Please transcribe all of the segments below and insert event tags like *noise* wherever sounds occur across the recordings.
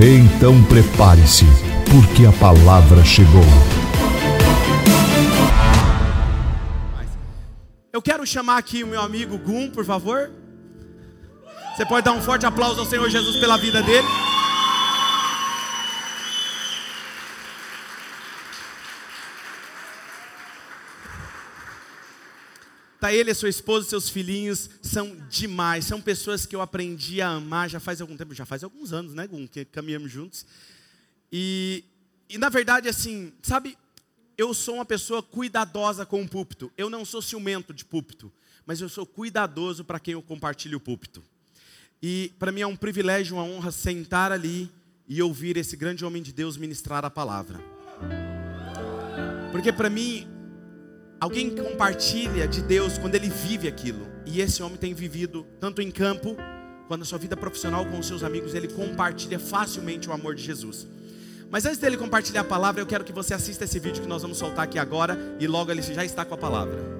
Então prepare-se, porque a palavra chegou. Eu quero chamar aqui o meu amigo Gum, por favor. Você pode dar um forte aplauso ao Senhor Jesus pela vida dele. Tá ele, a sua esposa, seus filhinhos são demais. São pessoas que eu aprendi a amar já faz algum tempo, já faz alguns anos, né, Gum, que caminhamos juntos. E, e na verdade, assim, sabe, eu sou uma pessoa cuidadosa com o púlpito. Eu não sou ciumento de púlpito, mas eu sou cuidadoso para quem eu compartilho o púlpito. E para mim é um privilégio, uma honra sentar ali e ouvir esse grande homem de Deus ministrar a palavra. Porque para mim Alguém compartilha de Deus quando ele vive aquilo. E esse homem tem vivido tanto em campo, quanto na sua vida profissional com os seus amigos, ele compartilha facilmente o amor de Jesus. Mas antes dele compartilhar a palavra, eu quero que você assista esse vídeo que nós vamos soltar aqui agora e logo ele já está com a palavra.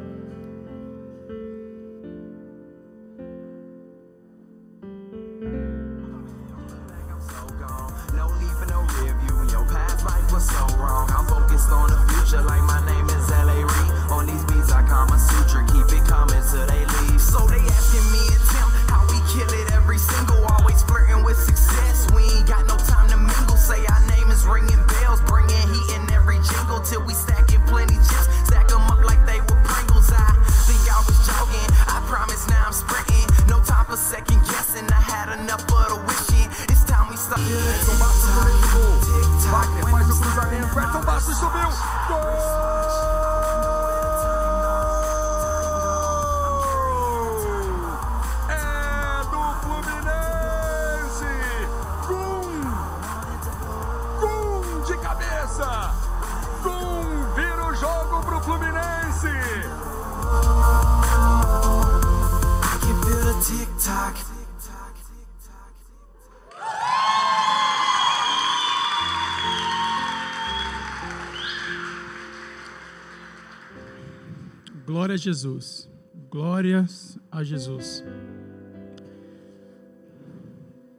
Jesus. Glórias a Jesus.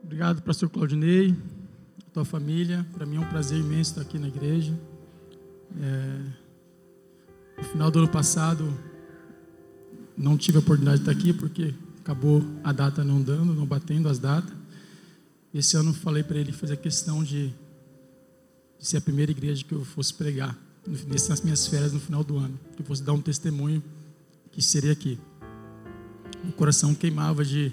Obrigado, pastor Claudinei, tua família. Para mim é um prazer imenso estar aqui na igreja. É, no final do ano passado, não tive a oportunidade de estar aqui porque acabou a data não dando, não batendo as datas. Esse ano falei para ele fazer questão de, de ser a primeira igreja que eu fosse pregar nessas minhas férias no final do ano, que eu fosse dar um testemunho que seria aqui. O coração queimava de,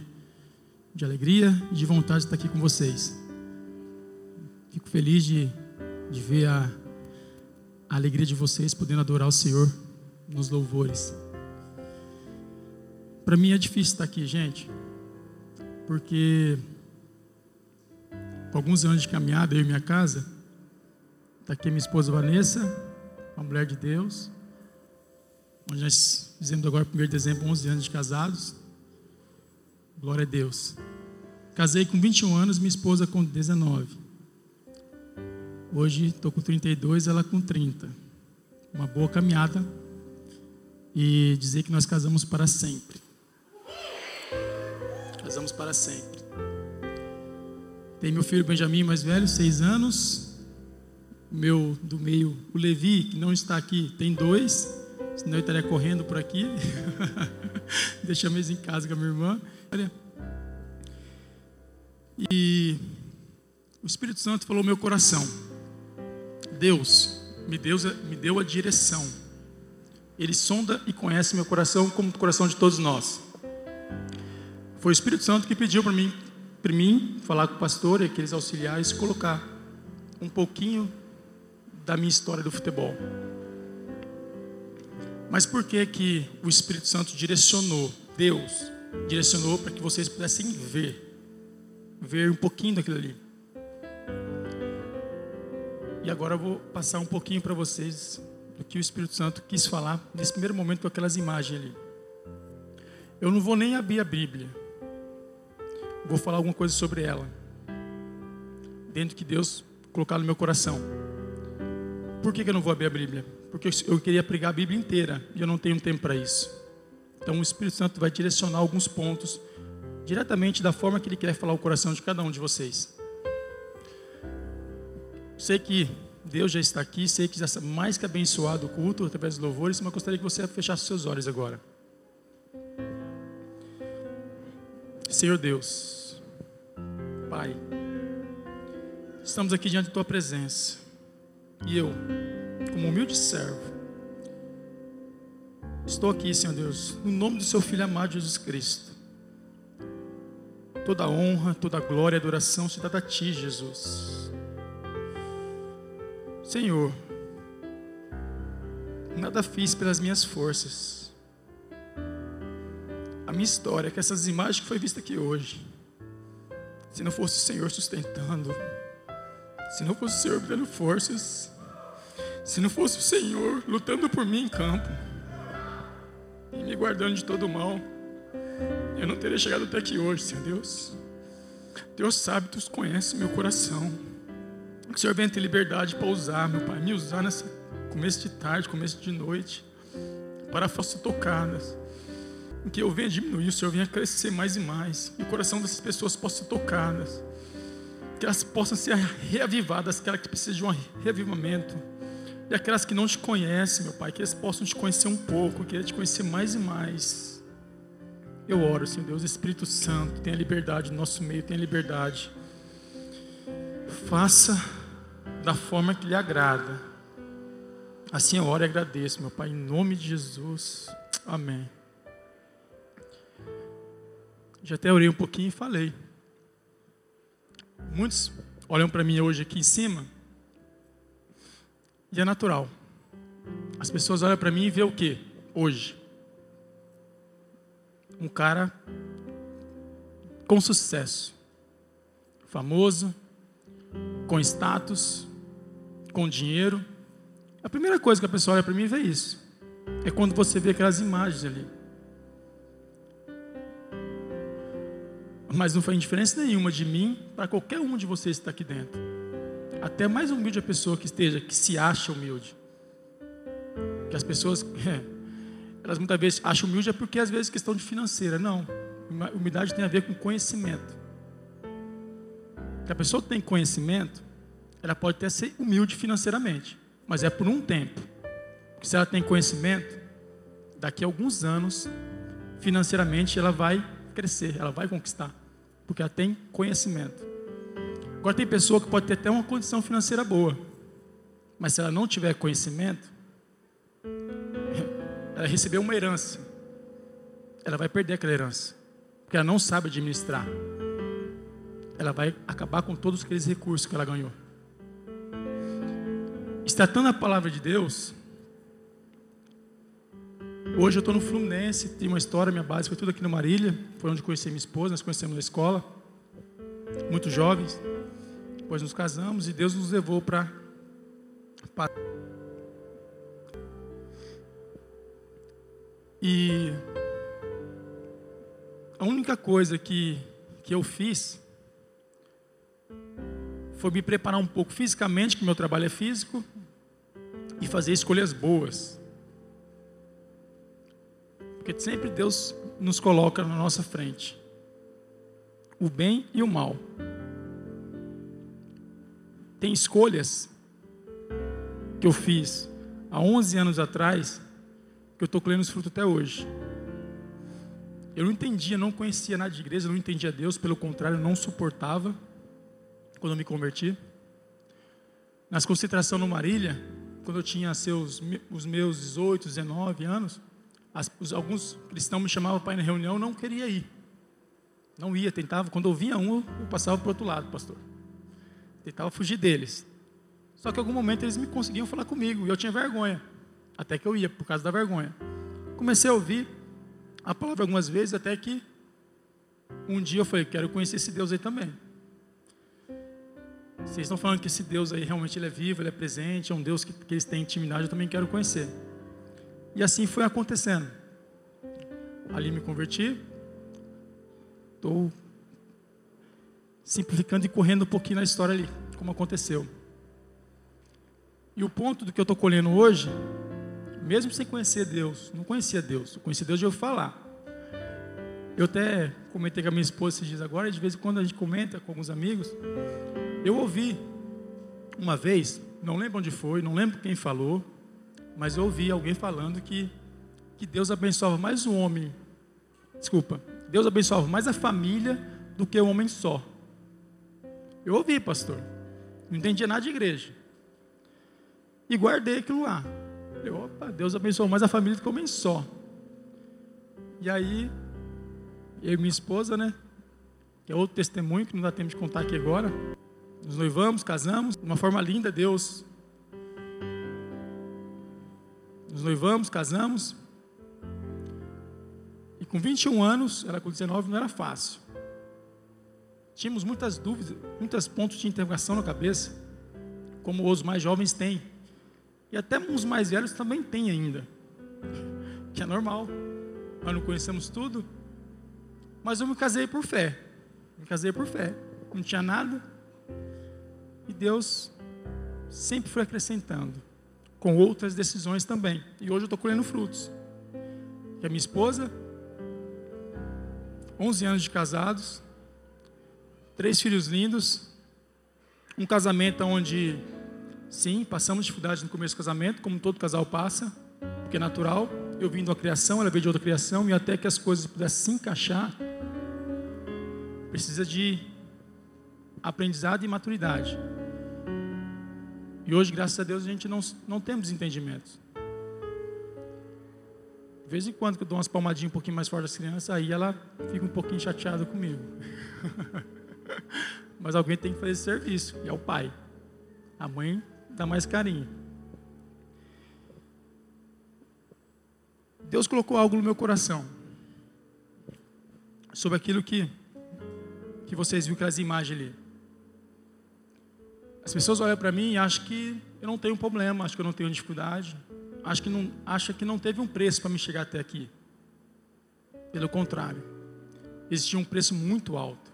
de alegria e de vontade de estar aqui com vocês. Fico feliz de, de ver a, a alegria de vocês podendo adorar o Senhor nos louvores. Para mim é difícil estar aqui, gente, porque alguns anos de caminhada, eu e minha casa, está aqui minha esposa Vanessa, uma mulher de Deus, onde nós fizemos agora, 1 de dezembro, 11 anos de casados. Glória a Deus. Casei com 21 anos, minha esposa com 19. Hoje estou com 32, ela com 30. Uma boa caminhada. E dizer que nós casamos para sempre. Casamos para sempre. Tem meu filho Benjamin mais velho, 6 anos. Meu do meio, o Levi, que não está aqui, tem dois senão eu estaria correndo por aqui. *laughs* Deixamos em casa com a minha irmã. E o Espírito Santo falou meu coração. Deus me deu, me deu a direção. Ele sonda e conhece meu coração como o coração de todos nós. Foi o Espírito Santo que pediu para mim, para mim falar com o pastor e aqueles auxiliares, colocar um pouquinho da minha história do futebol. Mas por que que o Espírito Santo direcionou, Deus direcionou para que vocês pudessem ver, ver um pouquinho daquilo ali? E agora eu vou passar um pouquinho para vocês do que o Espírito Santo quis falar nesse primeiro momento com aquelas imagens ali. Eu não vou nem abrir a Bíblia. Vou falar alguma coisa sobre ela. Dentro que Deus colocar no meu coração. Por que, que eu não vou abrir a Bíblia? Porque eu queria pregar a Bíblia inteira e eu não tenho tempo para isso. Então o Espírito Santo vai direcionar alguns pontos diretamente da forma que Ele quer falar o coração de cada um de vocês. Sei que Deus já está aqui, sei que já está mais que abençoado o culto através dos louvores, mas gostaria que você fechasse seus olhos agora. Senhor Deus, Pai, estamos aqui diante da Tua presença e eu, como humilde servo, estou aqui, Senhor Deus, no nome do Seu Filho amado Jesus Cristo. Toda honra, toda glória e adoração se dá a Ti, Jesus. Senhor, nada fiz pelas minhas forças. A minha história, que essas imagens que foi vista aqui hoje, se não fosse o Senhor sustentando, se não fosse o Senhor dando forças, se não fosse o Senhor lutando por mim em campo e me guardando de todo mal, eu não teria chegado até aqui hoje, Senhor Deus. Deus sabe, Tu conhece meu coração. O Senhor venha ter liberdade para usar, meu Pai, me usar nessa começo de tarde, começo de noite, para fossem tocadas. Que eu venha diminuir, o Senhor venha crescer mais e mais. E o coração dessas pessoas possa ser tocadas. Que elas possam ser reavivadas, aquelas que precisam de um reavivamento. E aquelas que não te conhecem, meu Pai, que eles possam te conhecer um pouco, que te conhecer mais e mais. Eu oro, Senhor Deus, Espírito Santo, tenha liberdade no nosso meio, tenha liberdade. Faça da forma que lhe agrada. Assim eu oro e agradeço, meu Pai, em nome de Jesus. Amém. Já até orei um pouquinho e falei. Muitos olham para mim hoje aqui em cima e é natural. As pessoas olham para mim e vê o que hoje? Um cara com sucesso, famoso, com status, com dinheiro. A primeira coisa que a pessoa olha para mim e vê isso. É quando você vê aquelas imagens ali. Mas não faz diferença nenhuma de mim para qualquer um de vocês que está aqui dentro. Até mais humilde a pessoa que esteja, que se acha humilde. Que as pessoas, *laughs* é, elas muitas vezes acham humilde é porque às vezes questão de financeira. Não. Humildade tem a ver com conhecimento. Se a pessoa tem conhecimento, ela pode até ser humilde financeiramente, mas é por um tempo. Porque se ela tem conhecimento, daqui a alguns anos, financeiramente ela vai crescer, ela vai conquistar, porque ela tem conhecimento. Agora tem pessoa que pode ter até uma condição financeira boa, mas se ela não tiver conhecimento, ela recebeu uma herança, ela vai perder aquela herança, porque ela não sabe administrar. Ela vai acabar com todos aqueles recursos que ela ganhou. Tratando a palavra de Deus, Hoje eu estou no Fluminense, tem uma história, minha base foi tudo aqui no Marília, foi onde conheci minha esposa, nós conhecemos na escola, muito jovens, depois nos casamos e Deus nos levou para. E a única coisa que, que eu fiz foi me preparar um pouco fisicamente, que meu trabalho é físico, e fazer escolhas boas. Porque sempre Deus nos coloca na nossa frente o bem e o mal. Tem escolhas que eu fiz há 11 anos atrás que eu estou colhendo os frutos até hoje. Eu não entendia, não conhecia nada de igreja, não entendia Deus, pelo contrário, não suportava quando eu me converti. Nas concentrações no Marília, quando eu tinha seus, os meus 18, 19 anos, as, os, alguns cristãos me chamavam para ir na reunião, não queria ir. Não ia, tentava. Quando eu via um, eu passava para o outro lado, pastor. Tentava fugir deles. Só que em algum momento eles me conseguiam falar comigo e eu tinha vergonha. Até que eu ia, por causa da vergonha. Comecei a ouvir a palavra algumas vezes, até que um dia eu falei: quero conhecer esse Deus aí também. vocês estão falando que esse Deus aí realmente ele é vivo, ele é presente, é um Deus que, que eles têm intimidade, eu também quero conhecer. E assim foi acontecendo. Ali me converti, estou simplificando e correndo um pouquinho na história ali, como aconteceu. E o ponto do que eu estou colhendo hoje, mesmo sem conhecer Deus, não conhecia Deus, eu conheci Deus de eu falar. Eu até comentei com a minha esposa esses dias agora, de vez em quando a gente comenta com alguns amigos. Eu ouvi uma vez, não lembro onde foi, não lembro quem falou, mas eu ouvi alguém falando que, que Deus abençoava mais o homem, desculpa, Deus abençoava mais a família do que o homem só. Eu ouvi, pastor, não entendia nada de igreja. E guardei aquilo lá. Eu, opa, Deus abençoou mais a família do que homem só. E aí, eu e minha esposa, né? Que é outro testemunho que não dá tempo de contar aqui agora. Nos noivamos, casamos, de uma forma linda, Deus. Nos noivamos, casamos. E com 21 anos, ela com 19 não era fácil. Tínhamos muitas dúvidas, muitos pontos de interrogação na cabeça, como os mais jovens têm. E até uns mais velhos também têm ainda. *laughs* Que é normal. Nós não conhecemos tudo, mas eu me casei por fé. Me casei por fé. Não tinha nada. E Deus sempre foi acrescentando. Com outras decisões também. E hoje eu estou colhendo frutos. Que a minha esposa, 11 anos de casados, três filhos lindos, um casamento onde, sim, passamos dificuldade no começo do casamento, como todo casal passa, porque é natural. Eu vim de uma criação, ela veio de outra criação, e até que as coisas pudessem se encaixar, precisa de aprendizado e maturidade. E hoje, graças a Deus, a gente não, não temos entendimentos. De vez em quando que eu dou umas palmadinhas um pouquinho mais forte das crianças, aí ela fica um pouquinho chateada comigo. *laughs* *laughs* Mas alguém tem que fazer esse serviço, e é o pai. A mãe dá mais carinho. Deus colocou algo no meu coração sobre aquilo que que vocês viram aquelas imagens ali. As pessoas olham para mim e acham que eu não tenho problema, acham que eu não tenho dificuldade, acham que não, acham que não teve um preço para me chegar até aqui. Pelo contrário, existia um preço muito alto.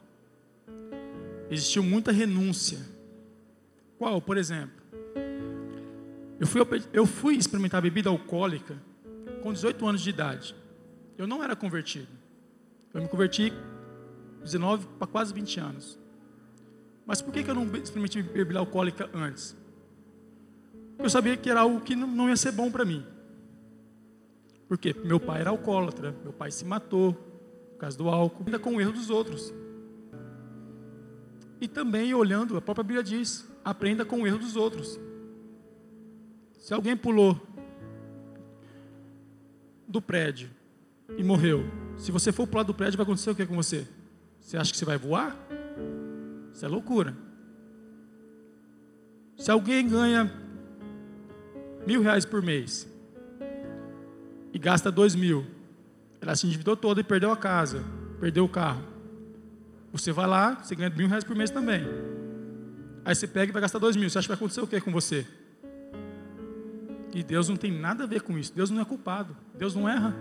Existiu muita renúncia. Qual, por exemplo? Eu fui, eu fui experimentar bebida alcoólica com 18 anos de idade. Eu não era convertido. Eu me converti 19 para quase 20 anos. Mas por que, que eu não experimentei bebida alcoólica antes? Porque eu sabia que era algo que não ia ser bom para mim. Por quê? Meu pai era alcoólatra, meu pai se matou por causa do álcool, ainda com o erro dos outros. E também olhando, a própria Bíblia diz: aprenda com o erro dos outros. Se alguém pulou do prédio e morreu, se você for pular do prédio, vai acontecer o que com você? Você acha que você vai voar? Isso é loucura. Se alguém ganha mil reais por mês e gasta dois mil, ela se endividou toda e perdeu a casa, perdeu o carro. Você vai lá, você ganha mil reais por mês também. Aí você pega e vai gastar dois mil. Você acha que vai acontecer o que com você? E Deus não tem nada a ver com isso. Deus não é culpado. Deus não erra.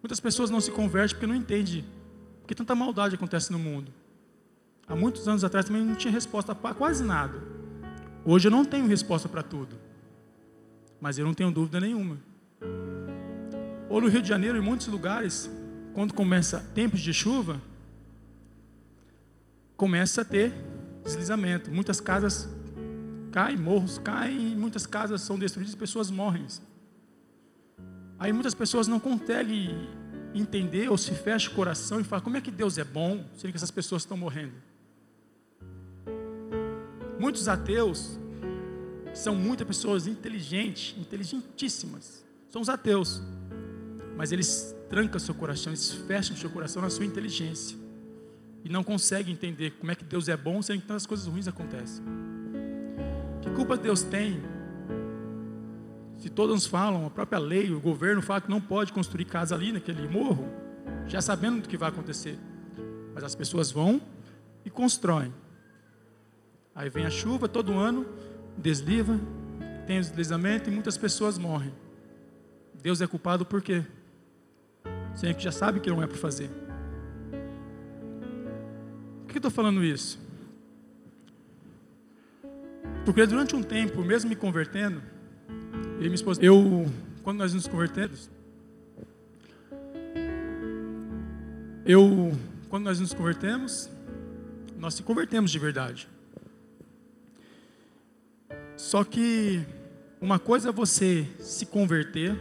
Muitas pessoas não se convertem porque não entendem porque tanta maldade acontece no mundo. Há muitos anos atrás também não tinha resposta para quase nada. Hoje eu não tenho resposta para tudo. Mas eu não tenho dúvida nenhuma. Ou no Rio de Janeiro, em muitos lugares, quando começa tempos de chuva, começa a ter deslizamento. Muitas casas caem, morros caem, muitas casas são destruídas, pessoas morrem. Aí muitas pessoas não conseguem entender ou se fecha o coração e fala: como é que Deus é bom, sendo que essas pessoas estão morrendo? Muitos ateus são muitas pessoas inteligentes, inteligentíssimas, são os ateus, mas eles trancam seu coração, eles fecham seu coração na sua inteligência e não conseguem entender como é que Deus é bom, sendo que tantas coisas ruins acontecem. Que culpa Deus tem se todos falam, a própria lei, o governo fala que não pode construir casa ali naquele morro, já sabendo do que vai acontecer. Mas as pessoas vão, e constroem. Aí vem a chuva todo ano, desliva, tem deslizamento e muitas pessoas morrem. Deus é culpado por quê? Sendo que já sabe que não é para fazer. Por que eu estou falando isso? Porque durante um tempo, mesmo me convertendo, eu e minha esposa, eu, quando nós nos convertemos, eu, quando nós nos convertemos, nós se convertemos de verdade. Só que uma coisa é você se converter,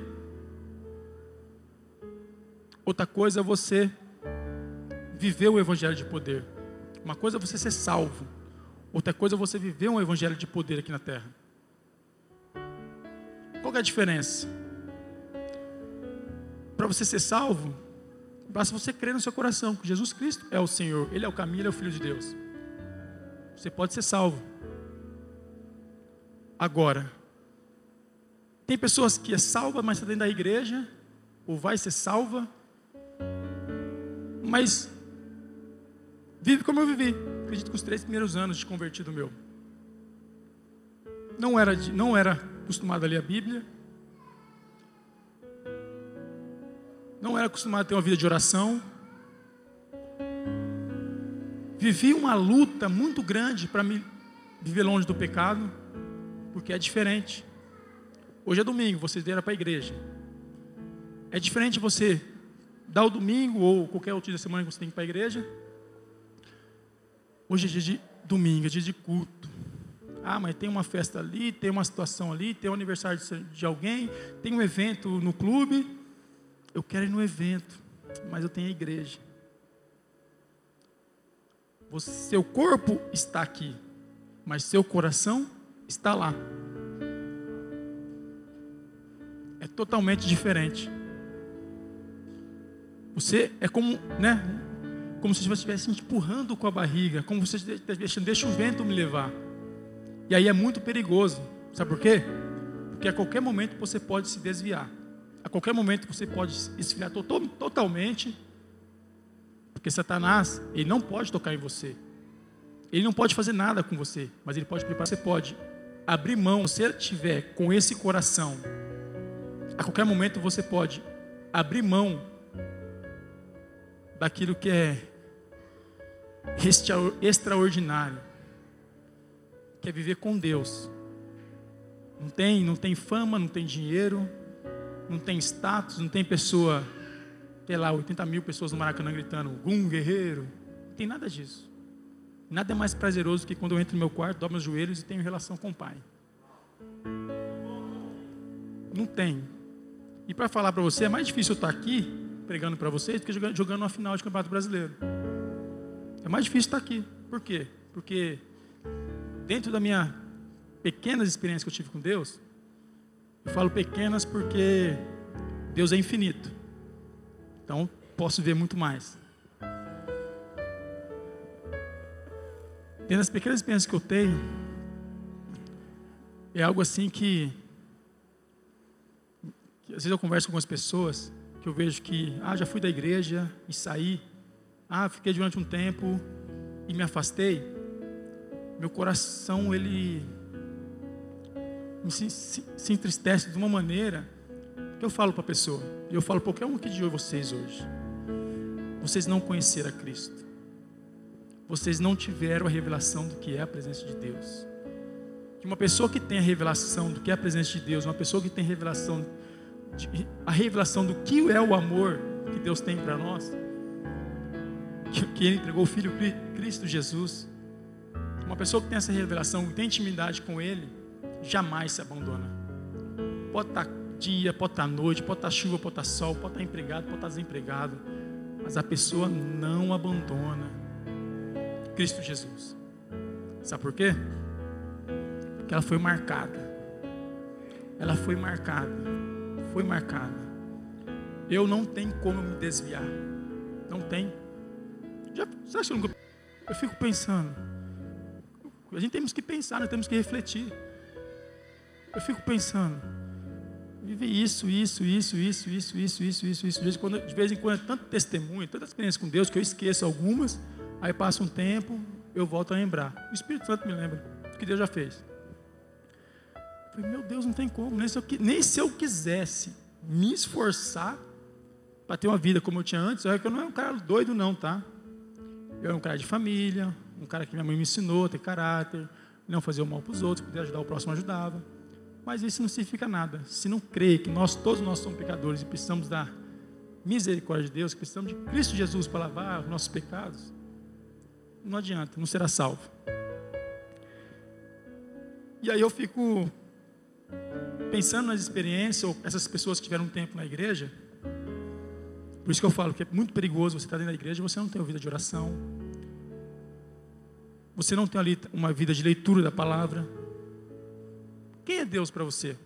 outra coisa é você viver o evangelho de poder. Uma coisa é você ser salvo, outra coisa é você viver um evangelho de poder aqui na terra. Qual é a diferença? Para você ser salvo, basta você crer no seu coração que Jesus Cristo é o Senhor, Ele é o caminho, Ele é o Filho de Deus. Você pode ser salvo. Agora, tem pessoas que é salva, mas está dentro da igreja, ou vai ser salva, mas vive como eu vivi. Acredito que os três primeiros anos de convertido meu. Não era, não era acostumado a ler a Bíblia. Não era acostumado a ter uma vida de oração. Vivi uma luta muito grande para me viver longe do pecado porque é diferente. Hoje é domingo, vocês vieram para a igreja. É diferente você dar o domingo ou qualquer outro dia da semana que você tem que ir para a igreja. Hoje é dia de domingo, é dia de culto. Ah, mas tem uma festa ali, tem uma situação ali, tem um aniversário de alguém, tem um evento no clube. Eu quero ir no evento, mas eu tenho a igreja. Você, seu corpo está aqui, mas seu coração está lá. É totalmente diferente. Você é como, né? Como se você estivesse empurrando com a barriga, como se você estivesse deixa o vento me levar. E aí é muito perigoso. Sabe por quê? Porque a qualquer momento você pode se desviar. A qualquer momento você pode esfriar totalmente. Porque Satanás, ele não pode tocar em você. Ele não pode fazer nada com você, mas ele pode preparar. Você pode abrir mão, se você tiver com esse coração, a qualquer momento você pode abrir mão daquilo que é extraordinário, que é viver com Deus. Não tem, não tem fama, não tem dinheiro, não tem status, não tem pessoa, sei lá, 80 mil pessoas no Maracanã gritando, Gum, guerreiro. Não tem nada disso. Nada é mais prazeroso que quando eu entro no meu quarto, dobro meus joelhos e tenho relação com o Pai. Não tem. E para falar para você, é mais difícil eu estar aqui pregando para vocês do que jogando, uma final de Campeonato Brasileiro. É mais difícil estar aqui. Por quê? Porque dentro da minha pequenas experiências que eu tive com Deus, eu falo pequenas porque Deus é infinito. Então, posso ver muito mais. Dentro das pequenas experiências que eu tenho, é algo assim que, que, às vezes eu converso com algumas pessoas que eu vejo que, ah, já fui da igreja e saí, ah, fiquei durante um tempo e me afastei. Meu coração, ele se, se, se entristece de uma maneira que eu falo para a pessoa, e eu falo para qualquer um aqui de vocês hoje, vocês não conheceram a Cristo vocês não tiveram a revelação do que é a presença de Deus. Que uma pessoa que tem a revelação do que é a presença de Deus, uma pessoa que tem a revelação, a revelação do que é o amor que Deus tem para nós, que, Ele entregou o Filho Cristo Jesus, uma pessoa que tem essa revelação, que tem intimidade com Ele, jamais se abandona. Pode estar dia, pode estar noite, pode estar chuva, pode estar sol, pode estar empregado, pode estar desempregado, mas a pessoa não abandona Cristo Jesus. Sabe por quê? Porque ela foi marcada. Ela foi marcada. Foi marcada. Eu não tenho como me desviar. Não tem. Já, você acha que eu, fico pensando. A gente temos que pensar, nós temos que refletir. Eu fico pensando. Viver isso, isso, isso, isso, isso, isso, isso, isso, isso. De vez em quando, de vez em quando é tanto testemunho, tanta experiência com Deus que eu esqueço algumas Aí passa um tempo, eu volto a lembrar. O Espírito Santo me lembra o que Deus já fez. Falei, meu Deus, não tem como. Nem se eu, nem se eu quisesse me esforçar para ter uma vida como eu tinha antes, olha que eu não era um cara doido, não, tá? Eu era um cara de família, um cara que minha mãe me ensinou a ter caráter, não fazer o mal para os outros, poder ajudar o próximo, ajudava. Mas isso não significa nada. Se não crê que nós, todos nós somos pecadores e precisamos da misericórdia de Deus, precisamos de Cristo Jesus para lavar os nossos pecados, não adianta, não será salvo. E aí eu fico pensando nas experiências, ou essas pessoas que tiveram um tempo na igreja, por isso que eu falo que é muito perigoso você estar dentro da igreja você não tem uma vida de oração, você não tem ali uma vida de leitura da palavra. Quem é Deus para você?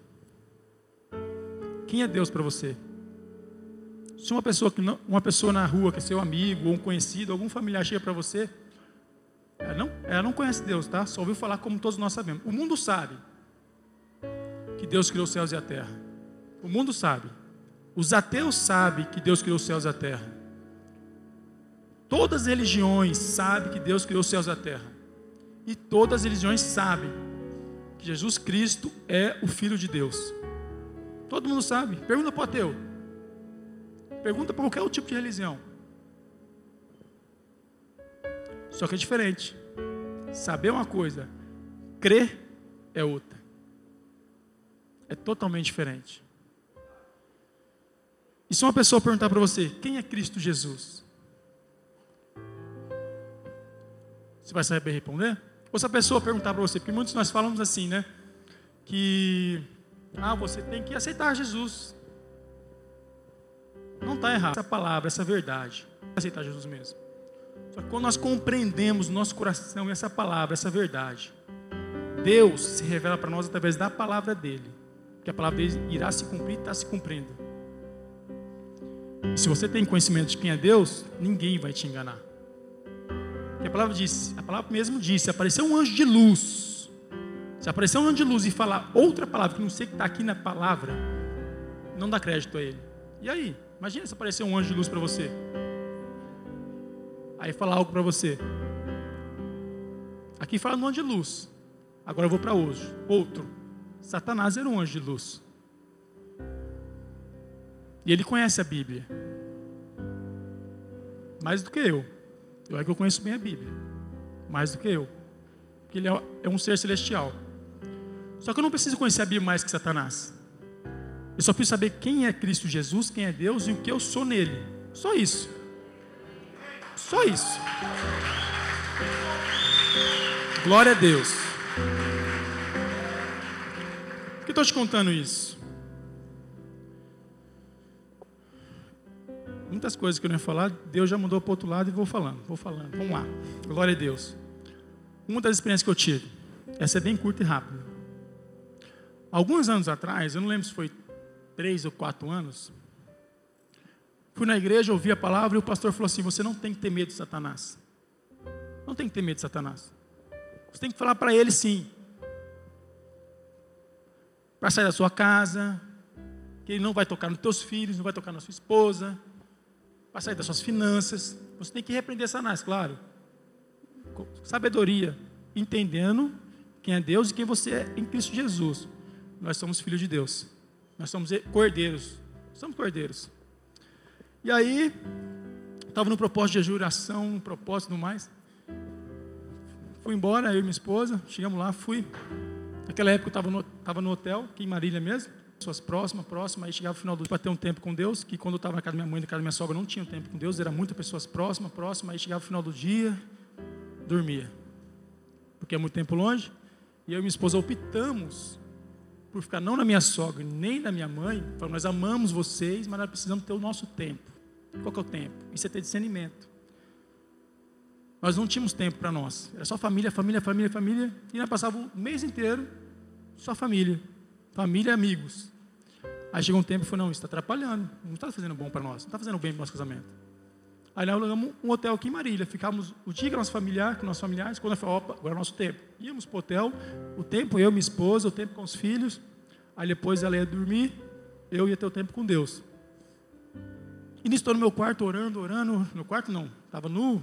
Quem é Deus para você? Se uma pessoa, que não, uma pessoa na rua, que é seu amigo, ou um conhecido, algum familiar chega para você, ela não, ela não conhece Deus, tá? Só ouviu falar como todos nós sabemos. O mundo sabe que Deus criou os céus e a terra. O mundo sabe. Os ateus sabem que Deus criou os céus e a terra. Todas as religiões sabem que Deus criou os céus e a terra. E todas as religiões sabem que Jesus Cristo é o Filho de Deus. Todo mundo sabe. Pergunta para o ateu. Pergunta para qualquer tipo de religião. Só que é diferente. Saber uma coisa, crer é outra. É totalmente diferente. E se uma pessoa perguntar para você, quem é Cristo Jesus? Você vai saber responder? Ou se a pessoa perguntar para você, porque muitos nós falamos assim, né? Que ah, você tem que aceitar Jesus. Não está errado essa palavra, essa verdade. Aceitar Jesus mesmo. Só que quando nós compreendemos no nosso coração essa palavra, essa verdade, Deus se revela para nós através da palavra dele. Que a palavra dele irá se cumprir está se cumprindo. E se você tem conhecimento de quem é Deus, ninguém vai te enganar. Porque a palavra disse, a palavra mesmo disse, apareceu um anjo de luz. Se aparecer um anjo de luz e falar outra palavra que não sei que está aqui na palavra, não dá crédito a ele. E aí? Imagina se aparecer um anjo de luz para você. Aí falar algo para você. Aqui fala no anjo de luz. Agora eu vou para hoje. Outro. Satanás era um anjo de luz. E ele conhece a Bíblia. Mais do que eu. Eu é que eu conheço bem a Bíblia. Mais do que eu. Porque ele é, é um ser celestial. Só que eu não preciso conhecer a Bíblia mais que Satanás. Eu só preciso saber quem é Cristo Jesus, quem é Deus e o que eu sou nele. Só isso. Só isso. Glória a Deus. Que estou te contando isso? muitas coisas que eu não ia falar, Deus já mudou para o outro lado e vou falando, vou falando. Vamos lá. Glória a Deus. Uma das experiências que eu tive, essa é bem curta e rápida. Alguns anos atrás, eu não lembro se foi três ou quatro anos, fui na igreja, ouvi a palavra e o pastor falou assim: Você não tem que ter medo de Satanás. Não tem que ter medo de Satanás. Você tem que falar para ele sim. Para sair da sua casa, que ele não vai tocar nos teus filhos, não vai tocar na sua esposa, para sair das suas finanças. Você tem que repreender Satanás, claro. Com sabedoria, entendendo quem é Deus e quem você é em Cristo Jesus. Nós somos filhos de Deus. Nós somos cordeiros. Somos cordeiros. E aí, estava no propósito de juração, no propósito e mais. Fui embora, eu e minha esposa, chegamos lá, fui. Naquela época eu estava no, estava no hotel, aqui em Marília mesmo pessoas próximas, próximas, aí chegava o final do dia para ter um tempo com Deus, que quando eu estava na casa da minha mãe, na casa da minha sogra, não tinha um tempo com Deus, era muitas pessoas próximas, próximas, aí chegava o final do dia, dormia. Porque é muito tempo longe, e eu e minha esposa optamos por ficar não na minha sogra, nem na minha mãe, falando, nós amamos vocês, mas nós precisamos ter o nosso tempo. Qual que é o tempo? Isso é ter discernimento. Nós não tínhamos tempo para nós. Era só família, família, família, família. E nós passávamos o mês inteiro só família. Família e amigos. Aí chegou um tempo e falou, não, isso está atrapalhando, não está fazendo bom para nós, não está fazendo bem para o nosso casamento. Aí nós alugamos um hotel aqui em Marília, ficávamos o dia com nosso familiar, com nossos familiares, quando eu falei, opa, agora é o nosso tempo. Íamos para o hotel, o tempo eu, minha esposa, o tempo com os filhos, aí depois ela ia dormir, eu ia ter o tempo com Deus. E nisso estou no meu quarto orando, orando, no quarto não, Estava no,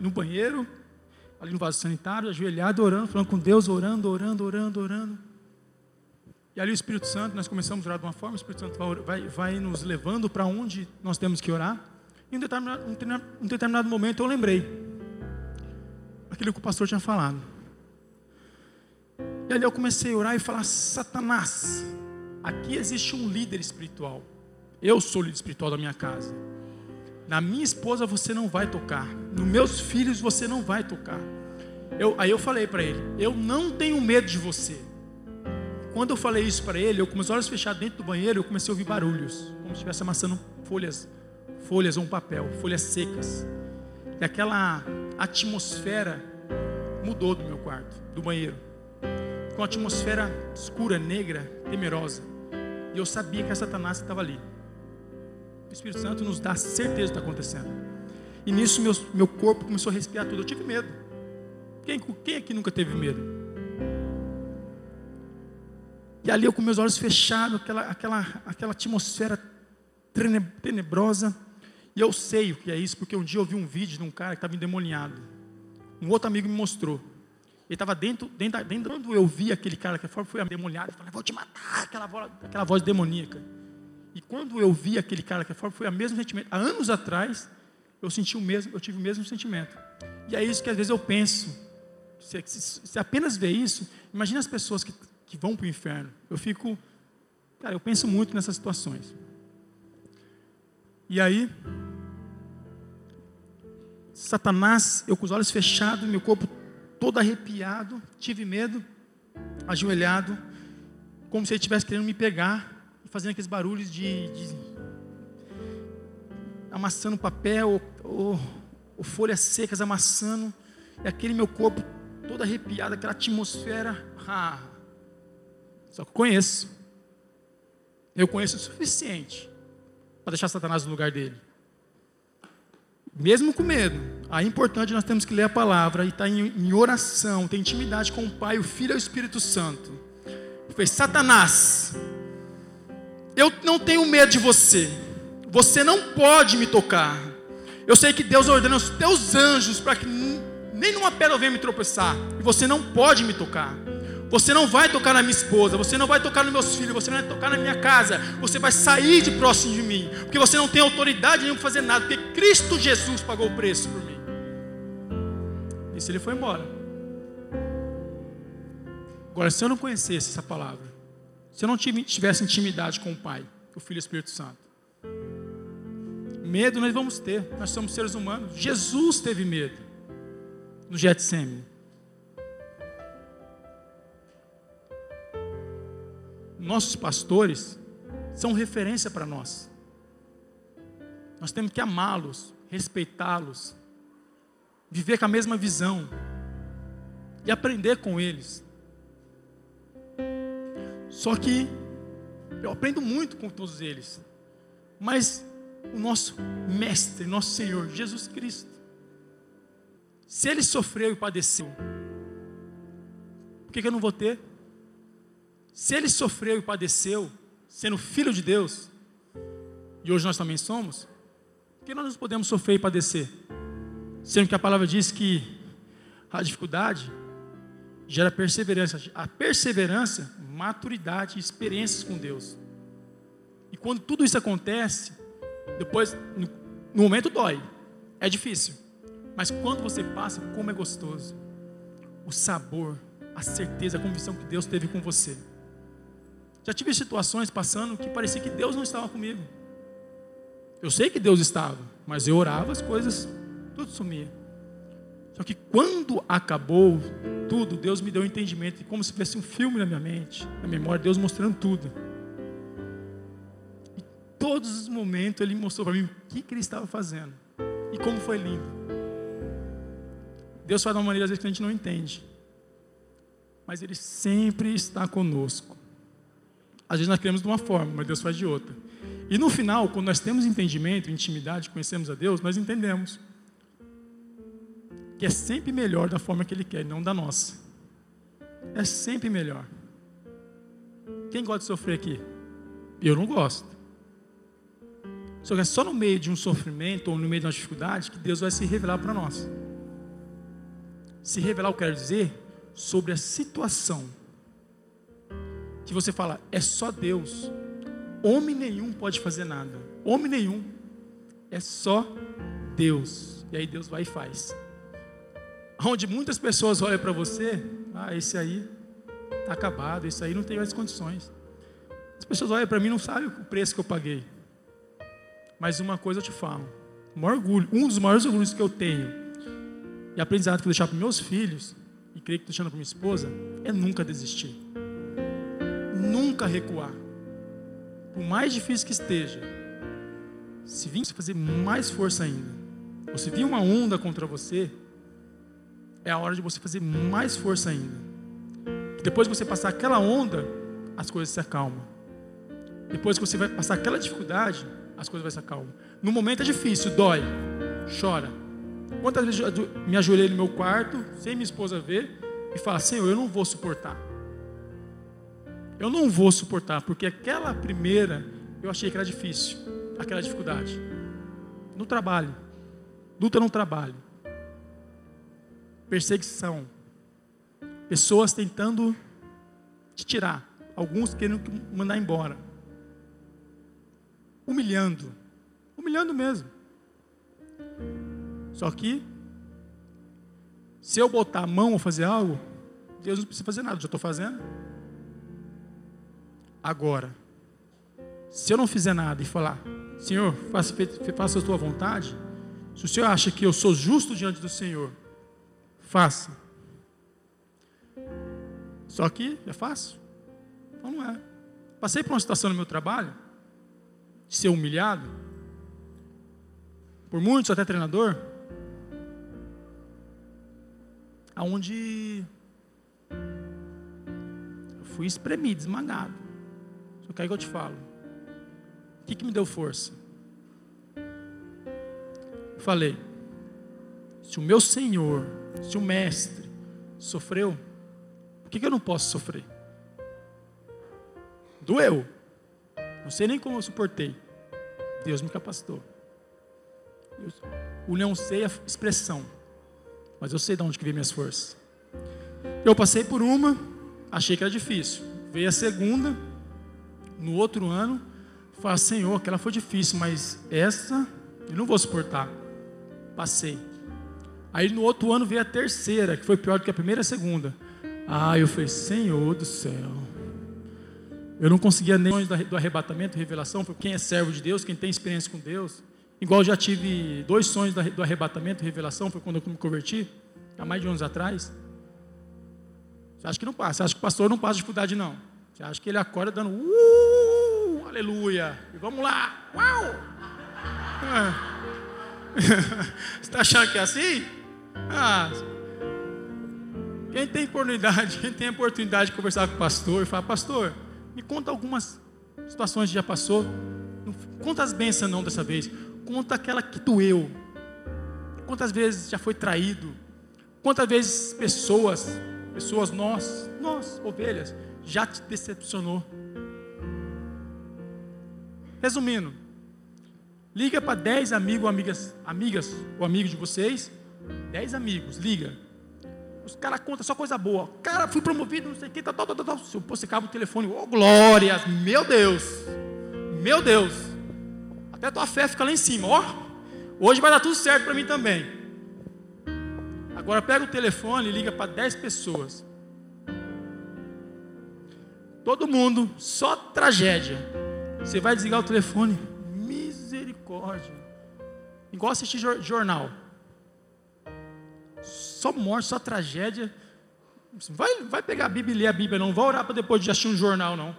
no banheiro, ali no vaso sanitário, ajoelhado, orando, falando com Deus, orando, orando, orando, orando. E ali o Espírito Santo, nós começamos a orar de uma forma, o Espírito Santo vai, vai, nos levando para onde nós temos que orar. E em um determinado, um determinado momento eu lembrei aquilo que o pastor tinha falado. E ali eu comecei a orar e falar: Satanás, aqui existe um líder espiritual. Eu sou o líder espiritual da minha casa. Na minha esposa você não vai tocar. Nos meus filhos você não vai tocar. Eu, aí eu falei para ele: Eu não tenho medo de você. Quando eu falei isso para ele, eu com meus olhos fechados dentro do banheiro, eu comecei a ouvir barulhos, como se estivesse amassando folhas, folhas ou um papel, folhas secas. E aquela atmosfera mudou do meu quarto, do banheiro. Com uma atmosfera escura, negra, temerosa. E eu sabia que a Satanás estava ali. O Espírito Santo nos dá certeza do que está acontecendo. E nisso meu, meu corpo começou a respirar tudo. Eu tive medo. Quem, quem aqui nunca teve medo? E ali eu com meus olhos fechados, aquela, aquela, aquela atmosfera tenebrosa. E eu sei o que é isso, porque um dia eu vi um vídeo de um cara que estava endemoniado. Um outro amigo me mostrou. Ele estava dentro, dentro, dentro, quando eu vi aquele cara que foi endemoniado, eu falei, vou te matar, aquela voz, aquela voz demoníaca. E quando eu vi aquele cara que foi o mesmo sentimento. Há anos atrás, eu senti o mesmo, eu tive o mesmo sentimento. E é isso que às vezes eu penso. Se, se, se apenas ver isso, imagine as pessoas que que vão para o inferno. Eu fico, cara, eu penso muito nessas situações. E aí, Satanás, eu com os olhos fechados, meu corpo todo arrepiado, tive medo, ajoelhado, como se ele estivesse querendo me pegar, fazendo aqueles barulhos de, de amassando papel, ou, ou, ou folhas secas amassando, e aquele meu corpo todo arrepiado, aquela atmosfera. Ah, só que eu conheço. Eu conheço o suficiente para deixar Satanás no lugar dele. Mesmo com medo, aí é importante nós temos que ler a palavra e estar tá em, em oração, ter intimidade com o Pai, o Filho e o Espírito Santo. Foi Satanás, eu não tenho medo de você. Você não pode me tocar. Eu sei que Deus ordena os teus anjos para que nem numa pedra venha me tropeçar. E você não pode me tocar. Você não vai tocar na minha esposa, você não vai tocar nos meus filhos, você não vai tocar na minha casa, você vai sair de próximo de mim, porque você não tem autoridade nenhuma para fazer nada, porque Cristo Jesus pagou o preço por mim. Se ele foi embora. Agora, se eu não conhecesse essa palavra, se eu não tivesse intimidade com o Pai, o Filho e o Espírito Santo, medo nós vamos ter, nós somos seres humanos. Jesus teve medo no Getsemane. nossos pastores são referência para nós. Nós temos que amá-los, respeitá-los, viver com a mesma visão e aprender com eles. Só que eu aprendo muito com todos eles, mas o nosso Mestre, nosso Senhor, Jesus Cristo, se ele sofreu e padeceu, por que, que eu não vou ter? Se ele sofreu e padeceu, sendo filho de Deus, e hoje nós também somos, por que nós não podemos sofrer e padecer? Sendo que a palavra diz que a dificuldade gera perseverança, a perseverança, maturidade experiências com Deus. E quando tudo isso acontece, depois, no, no momento dói, é difícil, mas quando você passa, como é gostoso, o sabor, a certeza, a convicção que Deus teve com você. Já tive situações passando que parecia que Deus não estava comigo. Eu sei que Deus estava, mas eu orava, as coisas, tudo sumia. Só que quando acabou tudo, Deus me deu um entendimento, como se tivesse um filme na minha mente, na memória, Deus mostrando tudo. E todos os momentos Ele mostrou para mim o que, que Ele estava fazendo e como foi lindo. Deus faz de uma maneira às vezes que a gente não entende, mas Ele sempre está conosco. Às vezes nós queremos de uma forma, mas Deus faz de outra. E no final, quando nós temos entendimento, intimidade, conhecemos a Deus, nós entendemos que é sempre melhor da forma que Ele quer, não da nossa. É sempre melhor. Quem gosta de sofrer aqui? Eu não gosto. Só que é só no meio de um sofrimento ou no meio de uma dificuldade que Deus vai se revelar para nós. Se revelar, eu quero dizer, sobre a situação. Que você fala, é só Deus. Homem nenhum pode fazer nada. Homem nenhum. É só Deus. E aí Deus vai e faz. Onde muitas pessoas olham para você, ah, esse aí está acabado, esse aí não tem mais condições. As pessoas olham para mim e não sabem o preço que eu paguei. Mas uma coisa eu te falo: maior orgulho, um dos maiores orgulhos que eu tenho, e aprendizado que eu deixar para meus filhos, e creio que estou deixando para minha esposa, é nunca desistir. Nunca recuar. Por mais difícil que esteja, se vir fazer mais força ainda, ou se vir uma onda contra você, é a hora de você fazer mais força ainda. Depois que você passar aquela onda, as coisas se acalmam. Depois que você vai passar aquela dificuldade, as coisas vão se acalmar. No momento é difícil, dói, chora. Quantas vezes eu me ajoelhei no meu quarto, sem minha esposa ver, e falo, Senhor, eu não vou suportar. Eu não vou suportar, porque aquela primeira eu achei que era difícil, aquela dificuldade. No trabalho, luta no trabalho, perseguição, pessoas tentando te tirar, alguns querendo mandar embora, humilhando, humilhando mesmo. Só que, se eu botar a mão ou fazer algo, Deus não precisa fazer nada, já estou fazendo. Agora, se eu não fizer nada e falar, Senhor, faça, faça a tua vontade, se o Senhor acha que eu sou justo diante do Senhor, faça. Só que é fácil? Não, não é. Passei por uma situação no meu trabalho, de ser humilhado, por muitos, até treinador, aonde eu fui espremido, esmagado. Só que aí que eu te falo. O que, que me deu força? Falei, se o meu Senhor, se o Mestre sofreu, por que, eu não posso sofrer? Doeu. Não sei nem como eu suportei. Deus me capacitou. O leão sei a expressão mas eu sei de onde que vem minhas forças. Eu passei por uma, achei que era difícil. Veio a segunda, no outro ano, falei, Senhor, aquela foi difícil, mas essa eu não vou suportar. Passei. Aí no outro ano veio a terceira, que foi pior do que a primeira e a segunda. Ah, eu falei, Senhor do céu. Eu não conseguia nem do arrebatamento, revelação, porque quem é servo de Deus, quem tem experiência com Deus, Igual já tive dois sonhos do arrebatamento, revelação, foi quando eu me converti, há mais de anos atrás. Você acha que não passa? Você acha que o pastor não passa dificuldade, não? Você acha que ele acorda dando uh, aleluia, e vamos lá, uau! *laughs* Você está achando que é assim? Ah, quem tem oportunidade, *laughs* quem tem oportunidade de conversar com o pastor e falar, pastor, me conta algumas situações que já passou. Conta as bênçãos não dessa vez. Conta aquela que doeu. Quantas vezes já foi traído? Quantas vezes pessoas, pessoas nós, nós, ovelhas, já te decepcionou? Resumindo, liga para 10 amigos, amigas, amigas ou amigos de vocês, 10 amigos, liga. Os caras contam só coisa boa. Cara, fui promovido, não sei o que, tal, tal, tal, tal. Se você acaba o telefone, oh glórias, meu Deus, meu Deus. Até tua fé fica lá em cima, ó. Hoje vai dar tudo certo para mim também. Agora pega o telefone e liga para 10 pessoas. Todo mundo, só tragédia. Você vai desligar o telefone, misericórdia. Igual assistir jornal. Só morte, só tragédia. Vai, vai pegar a Bíblia e ler a Bíblia, não. Vai orar para depois de assistir um jornal, não.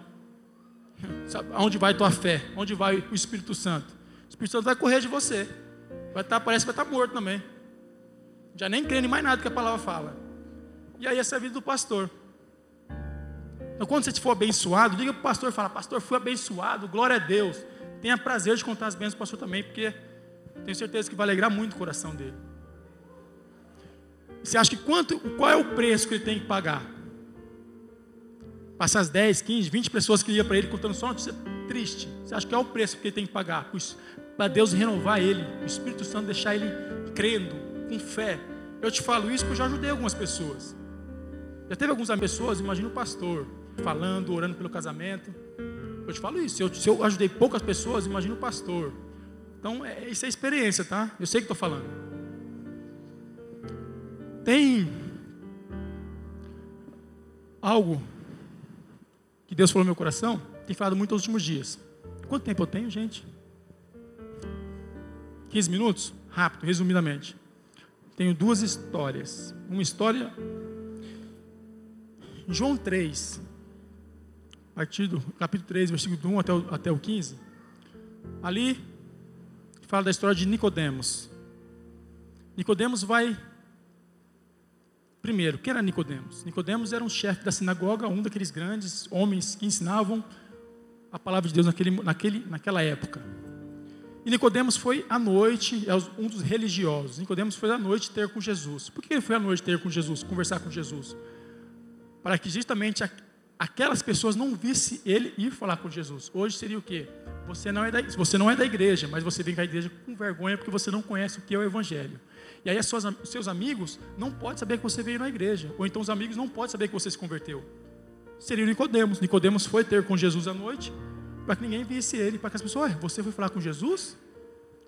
Sabe, aonde vai tua fé? Onde vai o Espírito Santo? O Espírito Santo vai correr de você. Vai estar, tá, parece que vai estar tá morto também. Já nem crendo em mais nada que a palavra fala. E aí essa é a vida do pastor. Então quando você for abençoado, liga para o pastor fala, pastor, fui abençoado, glória a Deus. Tenha prazer de contar as bênçãos do pastor também, porque tenho certeza que vai alegrar muito o coração dele. Você acha que quanto, qual é o preço que ele tem que pagar? Passar as 10, 15, 20 pessoas que iam para ele contando só notícia triste. Você acha que é o preço que ele tem que pagar? para Deus renovar ele, o Espírito Santo deixar ele crendo, com fé. Eu te falo isso porque eu já ajudei algumas pessoas. Já teve algumas pessoas, imagina o pastor falando, orando pelo casamento. Eu te falo isso. Eu, se eu ajudei poucas pessoas, imagina o pastor. Então, é, isso é experiência, tá? Eu sei o que estou falando. Tem algo que Deus falou no meu coração, tem falado muito nos últimos dias. Quanto tempo eu tenho, gente? 15 minutos? Rápido, resumidamente. Tenho duas histórias. Uma história. João 3, a partir do capítulo 3, versículo 1 até o, até o 15. Ali fala da história de Nicodemos. Nicodemos vai Primeiro, quem era Nicodemos? Nicodemos era um chefe da sinagoga, um daqueles grandes homens que ensinavam a palavra de Deus naquele, naquele, naquela época. E Nicodemos foi à noite, é um dos religiosos. Nicodemos foi à noite ter com Jesus. Por que ele foi à noite ter com Jesus, conversar com Jesus? Para que justamente aquelas pessoas não vissem ele ir falar com Jesus. Hoje seria o quê? Você não é da, você não é da igreja, mas você vem com a igreja com vergonha porque você não conhece o que é o evangelho. E aí suas, seus amigos não podem saber que você veio na igreja, ou então os amigos não podem saber que você se converteu. Seria Nicodemos. Nicodemos foi ter com Jesus à noite, para que ninguém visse ele, para que as pessoas, você foi falar com Jesus?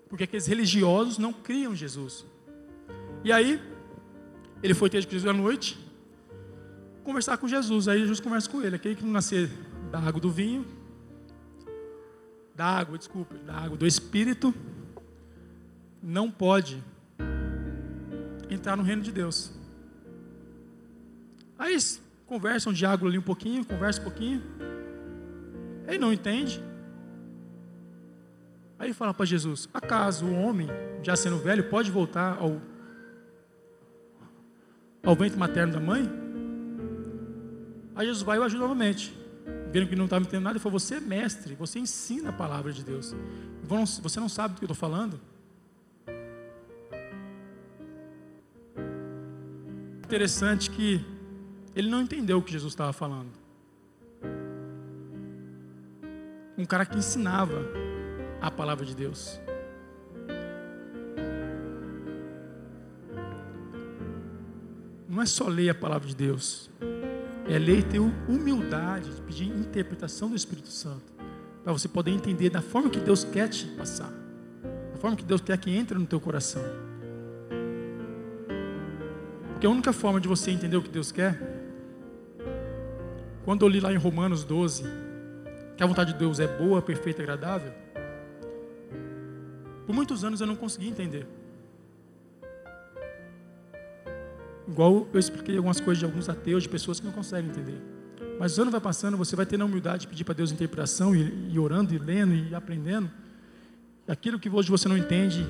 Porque aqueles religiosos não criam Jesus. E aí, ele foi ter com Jesus à noite, conversar com Jesus. Aí Jesus conversa com ele. Aquele que não nascer da água do vinho, da água, desculpa, da água do Espírito, não pode entrar no reino de Deus. Aí conversam um diálogo ali um pouquinho, conversa um pouquinho. Ele não entende. Aí fala para Jesus: acaso o homem, já sendo velho, pode voltar ao, ao ventre materno da mãe? Aí Jesus vai e o ajuda novamente. Vendo que não estava entendendo nada, ele falou: Você é mestre, você ensina a palavra de Deus. Você não sabe do que eu estou falando? Interessante que ele não entendeu o que Jesus estava falando. Um cara que ensinava a palavra de Deus. Não é só ler a palavra de Deus, é ler e ter humildade de pedir interpretação do Espírito Santo, para você poder entender da forma que Deus quer te passar, da forma que Deus quer que entre no teu coração. Porque a única forma de você entender o que Deus quer, quando eu li lá em Romanos 12, que a vontade de Deus é boa, perfeita e agradável, por muitos anos eu não consegui entender. Igual eu expliquei algumas coisas de alguns ateus, de pessoas que não conseguem entender. Mas o ano vai passando, você vai tendo a humildade de pedir para Deus interpretação, e, e orando, e lendo, e aprendendo. Aquilo que hoje você não entende,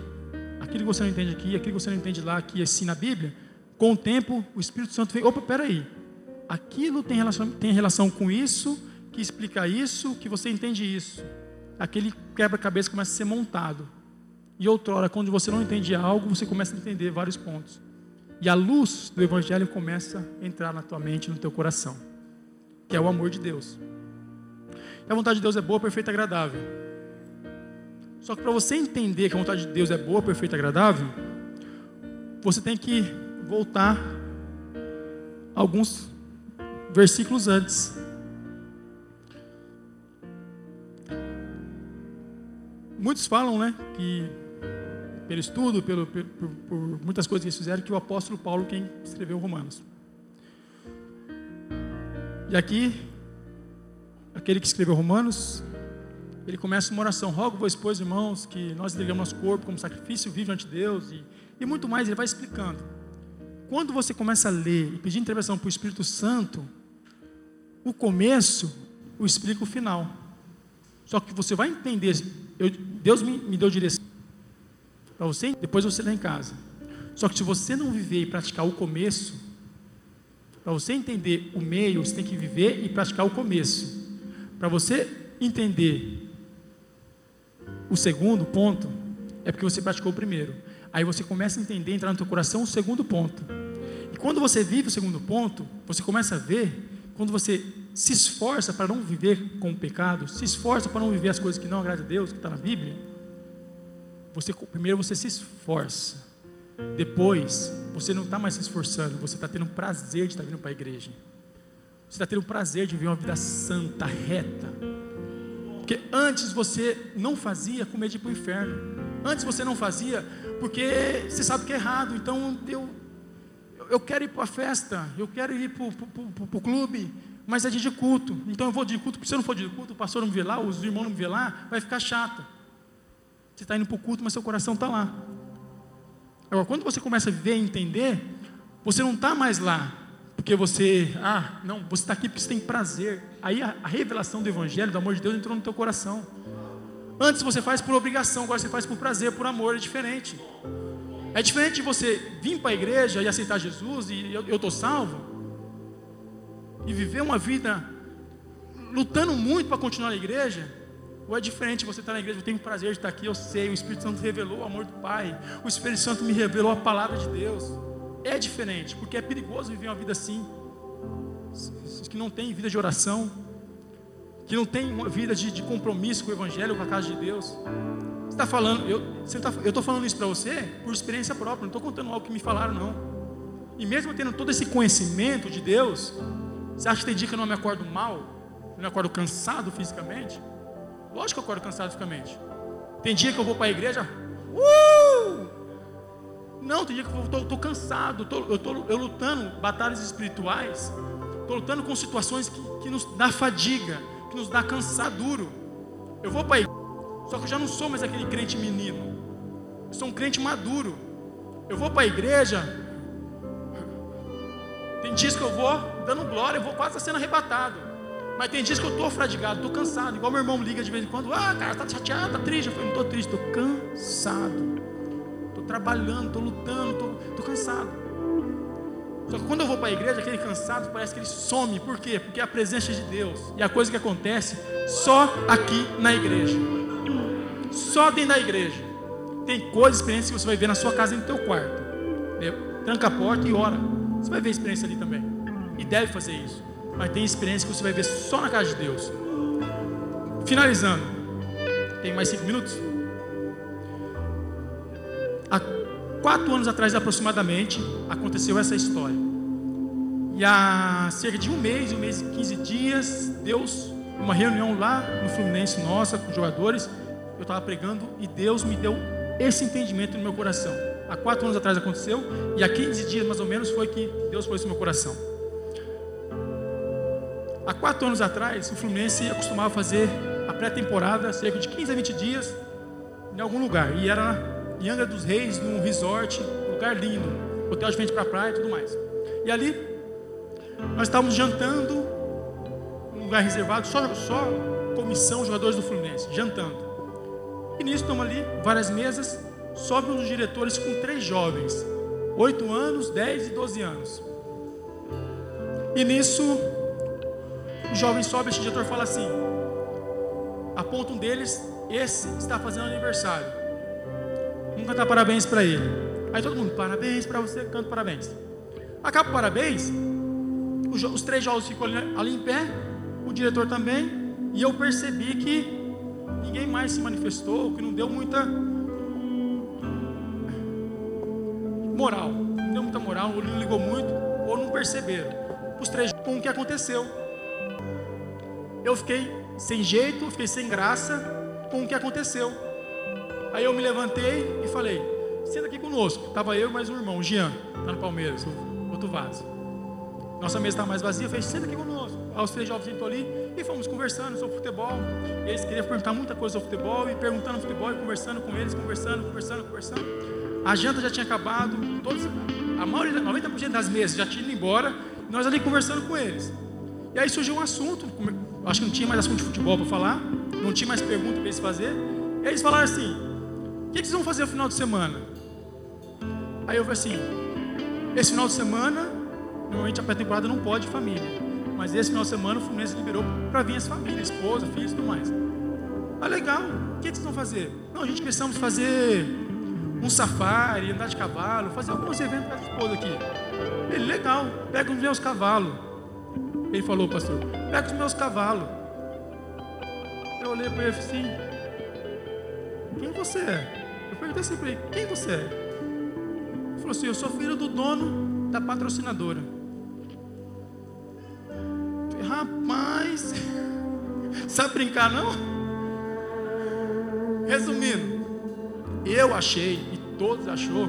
aquilo que você não entende aqui, aquilo que você não entende lá, aqui assim na Bíblia, com o tempo, o Espírito Santo vem, opa, peraí, aquilo tem relação, tem relação com isso, que explica isso, que você entende isso. Aquele quebra-cabeça começa a ser montado. E outrora, quando você não entende algo, você começa a entender vários pontos. E a luz do Evangelho começa a entrar na tua mente, no teu coração, que é o amor de Deus. E a vontade de Deus é boa, perfeita e agradável. Só que para você entender que a vontade de Deus é boa, perfeita e agradável, você tem que voltar alguns versículos antes. Muitos falam, né, que pelo estudo, pelo, por, por, muitas coisas que eles fizeram, que o apóstolo Paulo quem escreveu Romanos. E aqui, aquele que escreveu Romanos, ele começa uma oração: Rogo, vos, pois, irmãos, que nós entregamos nosso corpo como sacrifício vivo ante Deus, e, e muito mais, ele vai explicando. Quando você começa a ler e pedir intervenção para o Espírito Santo, o começo, o explica o final. Só que você vai entender, eu, Deus me, me deu direção para você, depois você lê em casa. Só que se você não viver e praticar o começo, para você entender o meio, você tem que viver e praticar o começo. Para você entender o segundo ponto, é porque você praticou o primeiro. Aí você começa a entender, entrar no teu coração o segundo ponto. E quando você vive o segundo ponto, você começa a ver, quando você se esforça para não viver com o pecado, se esforça para não viver as coisas que não agradam a Deus, que está na Bíblia, você primeiro você se esforça. Depois, você não está mais se esforçando, você está tendo prazer de estar vindo para a igreja. Você está tendo prazer de viver uma vida santa, reta. Porque antes você não fazia com medo de ir para o inferno. Antes você não fazia porque você sabe que é errado. Então eu, eu quero ir para a festa, eu quero ir para o clube, mas é dia de culto. Então eu vou de culto, porque se eu não for de culto, o pastor não me vê lá, os irmãos não me vê lá, vai ficar chato. Você está indo para o culto, mas seu coração está lá. Agora, quando você começa a viver e entender, você não está mais lá, porque você, ah, não, você está aqui porque você tem prazer. Aí a, a, revelação do Evangelho, do amor de Deus, entrou no teu coração. Antes você faz por obrigação, agora você faz por prazer, por amor, é diferente. É diferente de você vir para a igreja e aceitar Jesus e eu estou salvo, e viver uma vida lutando muito para continuar na igreja, ou é diferente você estar tá na igreja, eu tenho prazer de estar aqui, eu sei, o Espírito Santo revelou o amor do Pai, o Espírito Santo me revelou a palavra de Deus. É diferente, porque é perigoso viver uma vida assim, que não tem vida de oração, que não tem uma vida de, de compromisso com o Evangelho, com a casa de Deus. Você está falando, eu tá, estou falando isso para você por experiência própria, não estou contando algo que me falaram, não. E mesmo tendo todo esse conhecimento de Deus, você acha que tem dia que eu não me acordo mal, eu me acordo cansado fisicamente? Lógico que eu acordo cansado fisicamente. Tem dia que eu vou para a igreja, uh! Não, tem dia que eu estou cansado, tô, eu estou lutando batalhas espirituais, estou lutando com situações que, que nos dá fadiga, que nos dá cansado duro. Eu vou para a igreja, só que eu já não sou mais aquele crente menino, eu sou um crente maduro. Eu vou para a igreja, tem dias que eu vou dando glória, eu vou quase sendo arrebatado. Mas tem dias que eu estou fradigado, estou cansado. Igual meu irmão liga de vez em quando. Ah, cara, está chateado, está triste. Eu falei, não estou triste, estou cansado. Estou trabalhando, estou lutando, estou cansado. Só que quando eu vou para a igreja, aquele cansado parece que ele some. Por quê? Porque é a presença de Deus. E a coisa que acontece só aqui na igreja. Só dentro da igreja. Tem coisas, experiências que você vai ver na sua casa no teu quarto. Tranca a porta e ora. Você vai ver experiência ali também. E deve fazer isso mas tem experiência que você vai ver só na casa de Deus. Finalizando, tem mais cinco minutos? Quatro anos atrás, aproximadamente, aconteceu essa história. E há cerca de um mês, um mês e quinze dias, Deus, uma reunião lá no Fluminense, nossa, com jogadores, eu estava pregando e Deus me deu esse entendimento no meu coração. Há quatro anos atrás aconteceu, e há 15 dias mais ou menos foi que Deus pôs isso no meu coração. Há quatro anos atrás, o Fluminense acostumava fazer a pré-temporada, cerca de 15 a 20 dias, em algum lugar. E era em Angra dos Reis, num resort, lugar lindo, hotel de frente para a praia e tudo mais. E ali, nós estávamos jantando, um lugar reservado, só, só comissão, jogadores do Fluminense, jantando. E nisso, estamos ali, várias mesas, sobe um dos diretores com três jovens, 8 anos, 10 e 12 anos. E nisso, o jovem sobe, esse diretor fala assim: aponta um deles, esse está fazendo aniversário. Vamos cantar parabéns para ele. Aí todo mundo, parabéns para você, canta parabéns. Acaba o parabéns, os, os três jovens ficam ali, ali em pé, o diretor também, e eu percebi que ninguém mais se manifestou, que não deu muita moral, não deu muita moral, ou não ligou muito, ou não perceberam. Os três com o que aconteceu eu fiquei sem jeito, fiquei sem graça com o que aconteceu. Aí eu me levantei e falei: senta aqui conosco. Estava eu e mais um irmão, o Jean, está no Palmeiras, outro vaso. Nossa mesa estava mais vazia, eu falei: senta aqui conosco. Aí os três jovens entrou ali e fomos conversando sobre futebol. Eles queriam perguntar muita coisa sobre futebol, e perguntando futebol, e conversando com eles, conversando, conversando, conversando. A janta já tinha acabado, todos, a maioria, 90% das mesas já tinham ido embora, nós ali conversando com eles. E aí surgiu um assunto, acho que não tinha mais assunto de futebol para falar, não tinha mais pergunta para eles fazer. E eles falaram assim: que, vocês vão fazer no final de semana? Aí eu falei assim: esse final de semana, normalmente a pré-temporada não pode família, mas esse final de semana o Fluminense liberou para vir as famílias, esposa, filhos e tudo mais. Ah, legal, o que, vocês vão fazer? Não, a gente precisamos fazer um safari, andar de cavalo, fazer alguns eventos para a esposa aqui. Ele, legal, pega os meus cavalos. Ele falou, pastor, pega os meus cavalos. Eu olhei para ele assim, quem você é? Eu perguntei assim para ele: quem você é? Ele falou assim: eu sou filho do dono da patrocinadora. Rapaz, *laughs* sabe brincar não? Resumindo, eu achei, e todos achou,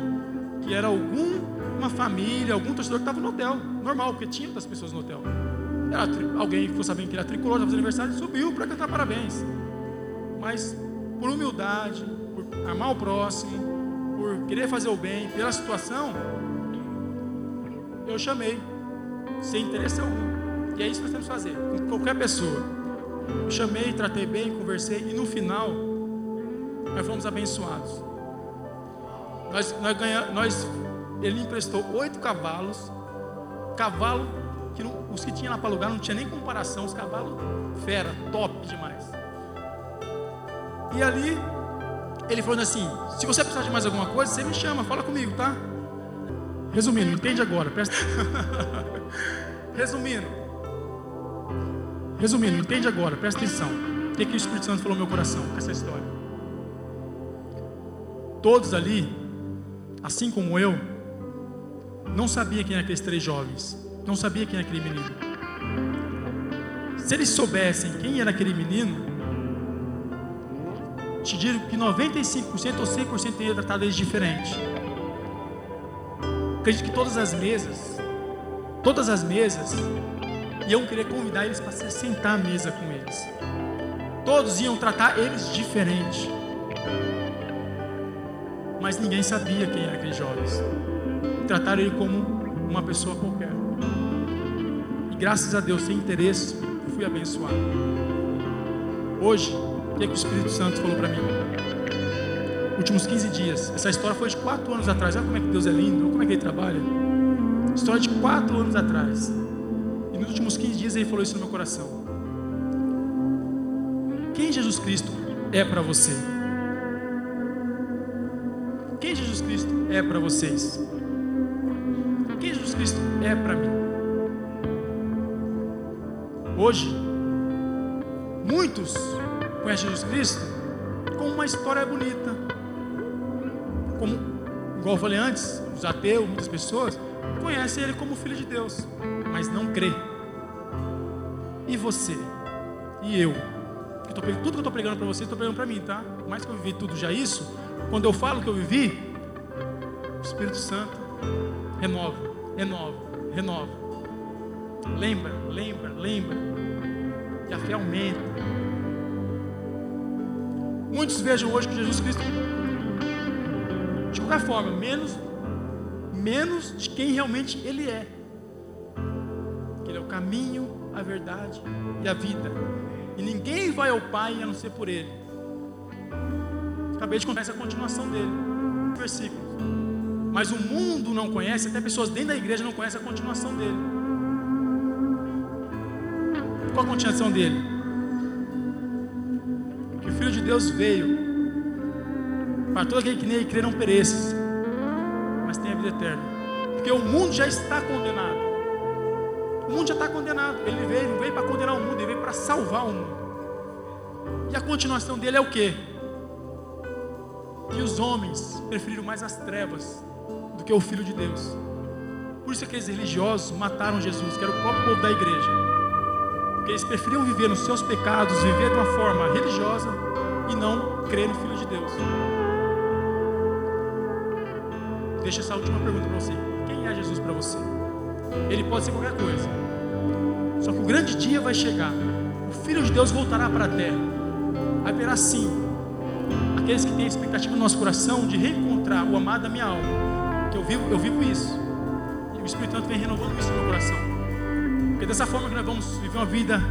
que era alguma família, algum torcedor que estava no hotel. Normal, porque tinha muitas pessoas no hotel. Era, alguém ficou sabendo que era tricolor, estava fazendo aniversário, subiu para cantar parabéns. Mas por humildade, amar o próximo, por querer fazer o bem, pela situação, eu chamei, sem interesse algum. E é isso que nós temos que fazer, com qualquer pessoa. Eu chamei, tratei bem, conversei, e no final, nós fomos abençoados. Nós, nós ganhamos, nós, ele emprestou oito cavalos, cavalo que não, os que tinha lá para alugar não tinha nem comparação, os cavalos fera, top demais. E ali ele falou assim: se você precisar de mais alguma coisa, você me chama, fala comigo, tá? Resumindo, entende agora, presta. *laughs* Resumindo, resumindo, entende agora, presta atenção. O que, que o Espírito Santo falou no meu coração com essa história? Todos ali, assim como eu, não sabia quem eram aqueles três jovens, não sabia quem era aquele menino. Se eles soubessem quem era aquele menino, te digo que 95% ou 100% teria tratado eles diferente. Acredito que todas as mesas, todas as mesas, iam querer convidar eles para se sentar à mesa com eles. Todos iam tratar eles diferente. Mas ninguém sabia quem eram aqueles jovens. Trataram ele como uma pessoa qualquer. E graças a Deus, sem interesse, fui abençoado. Hoje, o que, é que o Espírito Santo falou para mim? Últimos 15 dias. Essa história foi de 4 anos atrás. Olha como é que Deus é lindo, olha como é que Ele trabalha. História de 4 anos atrás. E nos últimos 15 dias Ele falou isso no meu coração. Quem Jesus Cristo é para você? Quem Jesus Cristo é para vocês? Quem Jesus Cristo é para mim? Hoje, muitos conhecem Jesus Cristo como uma história bonita. Como, igual eu falei antes, os ateus, muitas pessoas, conhecem Ele como Filho de Deus, mas não crê. E você? E eu? tô, tudo que eu estou pregando para você, estou pregando para mim, tá? Mais que eu vivi tudo já isso, quando eu falo que eu vivi, o Espírito Santo renova, renova, renova. Lembra, lembra, lembra. E a fé aumenta. Muitos vejam hoje que Jesus Cristo, de qualquer forma, menos, menos de quem realmente Ele é. Que Ele é o caminho, a verdade e a vida. E ninguém vai ao Pai a não ser por Ele. Acabei de contar essa continuação dele, versículo. Mas o mundo não conhece, até pessoas dentro da igreja não conhecem a continuação dele. Qual a continuação dele? Deus veio para todo aquele que nele crê não pereça, mas tenha vida eterna. Porque o mundo já está condenado. O mundo já está condenado. Ele veio, veio para condenar o mundo, ele veio para salvar o mundo. E a continuação dele é o que? Que os homens preferiram mais as trevas do que o Filho de Deus. Por isso aqueles religiosos mataram Jesus, que era o próprio povo da igreja. Porque eles preferiam viver nos seus pecados, viver de uma forma religiosa e não crer no Filho de Deus. Deixa essa última pergunta para você: quem é Jesus para você? Ele pode ser qualquer coisa. Só que o grande dia vai chegar. O Filho de Deus voltará para a terra. Haverá sim aqueles que têm a expectativa no nosso coração de reencontrar o amado da minha alma. Que eu vivo, eu vivo isso. E o Espírito Santo vem renovando isso no meu coração. Porque dessa forma que nós vamos viver uma vida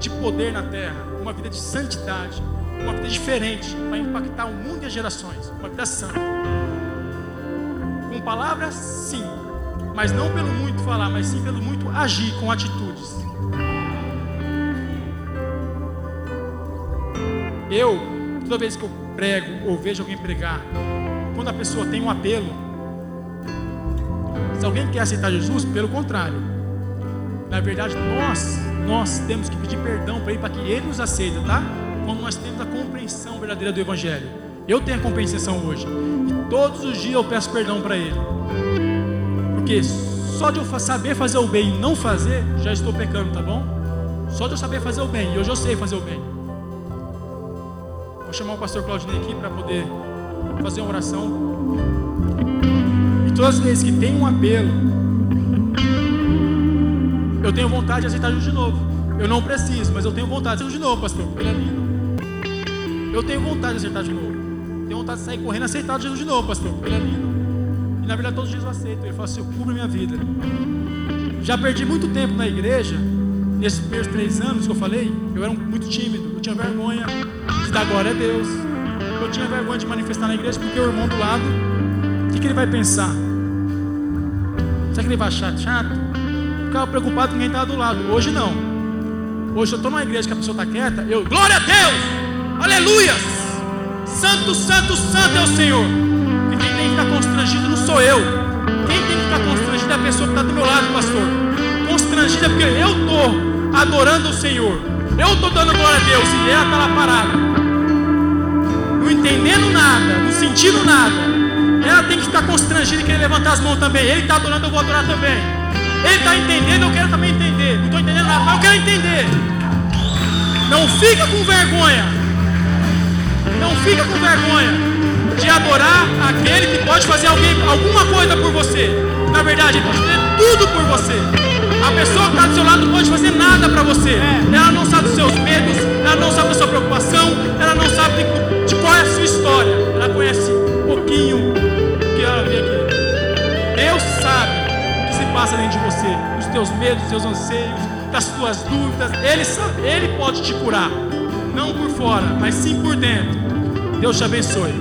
de poder na terra, uma vida de santidade, uma vida diferente, para impactar o mundo e as gerações, uma vida santa. Com palavras, sim, mas não pelo muito falar, mas sim pelo muito agir com atitudes. Eu, toda vez que eu prego ou vejo alguém pregar, quando a pessoa tem um apelo, se alguém quer aceitar Jesus, pelo contrário, na verdade nós, nós temos que pedir perdão para ele para que ele nos aceita, tá? Quando nós temos a compreensão verdadeira do Evangelho. Eu tenho a compensação hoje. E todos os dias eu peço perdão para Ele. Porque só de eu saber fazer o bem e não fazer, já estou pecando, tá bom? Só de eu saber fazer o bem, e hoje eu sei fazer o bem. Vou chamar o pastor Claudinei aqui para poder fazer uma oração. E todas as vezes que tem um apelo, eu tenho vontade de aceitar Jesus de novo. Eu não preciso, mas eu tenho vontade de aceitar de novo, pastor. Ele é lindo. Eu tenho vontade de aceitar de novo. Tenho vontade de sair correndo e aceitar Jesus de novo, pastor. Ele é lindo. E na verdade todos os dias eu aceito. Ele fala assim: eu cubro minha vida. Já perdi muito tempo na igreja. Nesses primeiros três anos que eu falei, eu era muito tímido. Eu tinha vergonha de dar glória a Deus. Eu tinha vergonha de manifestar na igreja porque o irmão do lado, o que, que ele vai pensar? Será que ele vai achar chato? Ficava preocupado com quem estava do lado. Hoje não. Hoje eu estou numa igreja que a pessoa está quieta, eu, glória a Deus! Aleluia! Santo, santo, santo é o Senhor. E quem tem que ficar constrangido não sou eu. Quem tem que ficar constrangido é a pessoa que está do meu lado, pastor. Constrangida é porque eu estou adorando o Senhor. Eu estou dando glória a Deus e ela está lá parada não entendendo nada, não sentindo nada, ela tem que ficar constrangida e querer levantar as mãos também. Ele está adorando, eu vou adorar também. Ele está entendendo, eu quero também entender. Não estou entendendo nada, mas eu quero entender. Não fica com vergonha. Não fica com vergonha de adorar aquele que pode fazer alguém, alguma coisa por você. Na verdade, ele pode fazer tudo por você. A pessoa que está do seu lado não pode fazer nada para você. Ela não sabe dos seus medos, ela não sabe da sua preocupação, ela não sabe de, de qual é a sua história. Ela conhece um pouquinho do que ela vê aqui. Deus passa dentro de você, os teus medos, os teus anseios, das tuas dúvidas. Ele sabe, Ele pode te curar. Não por fora, mas sim por dentro. Deus te abençoe.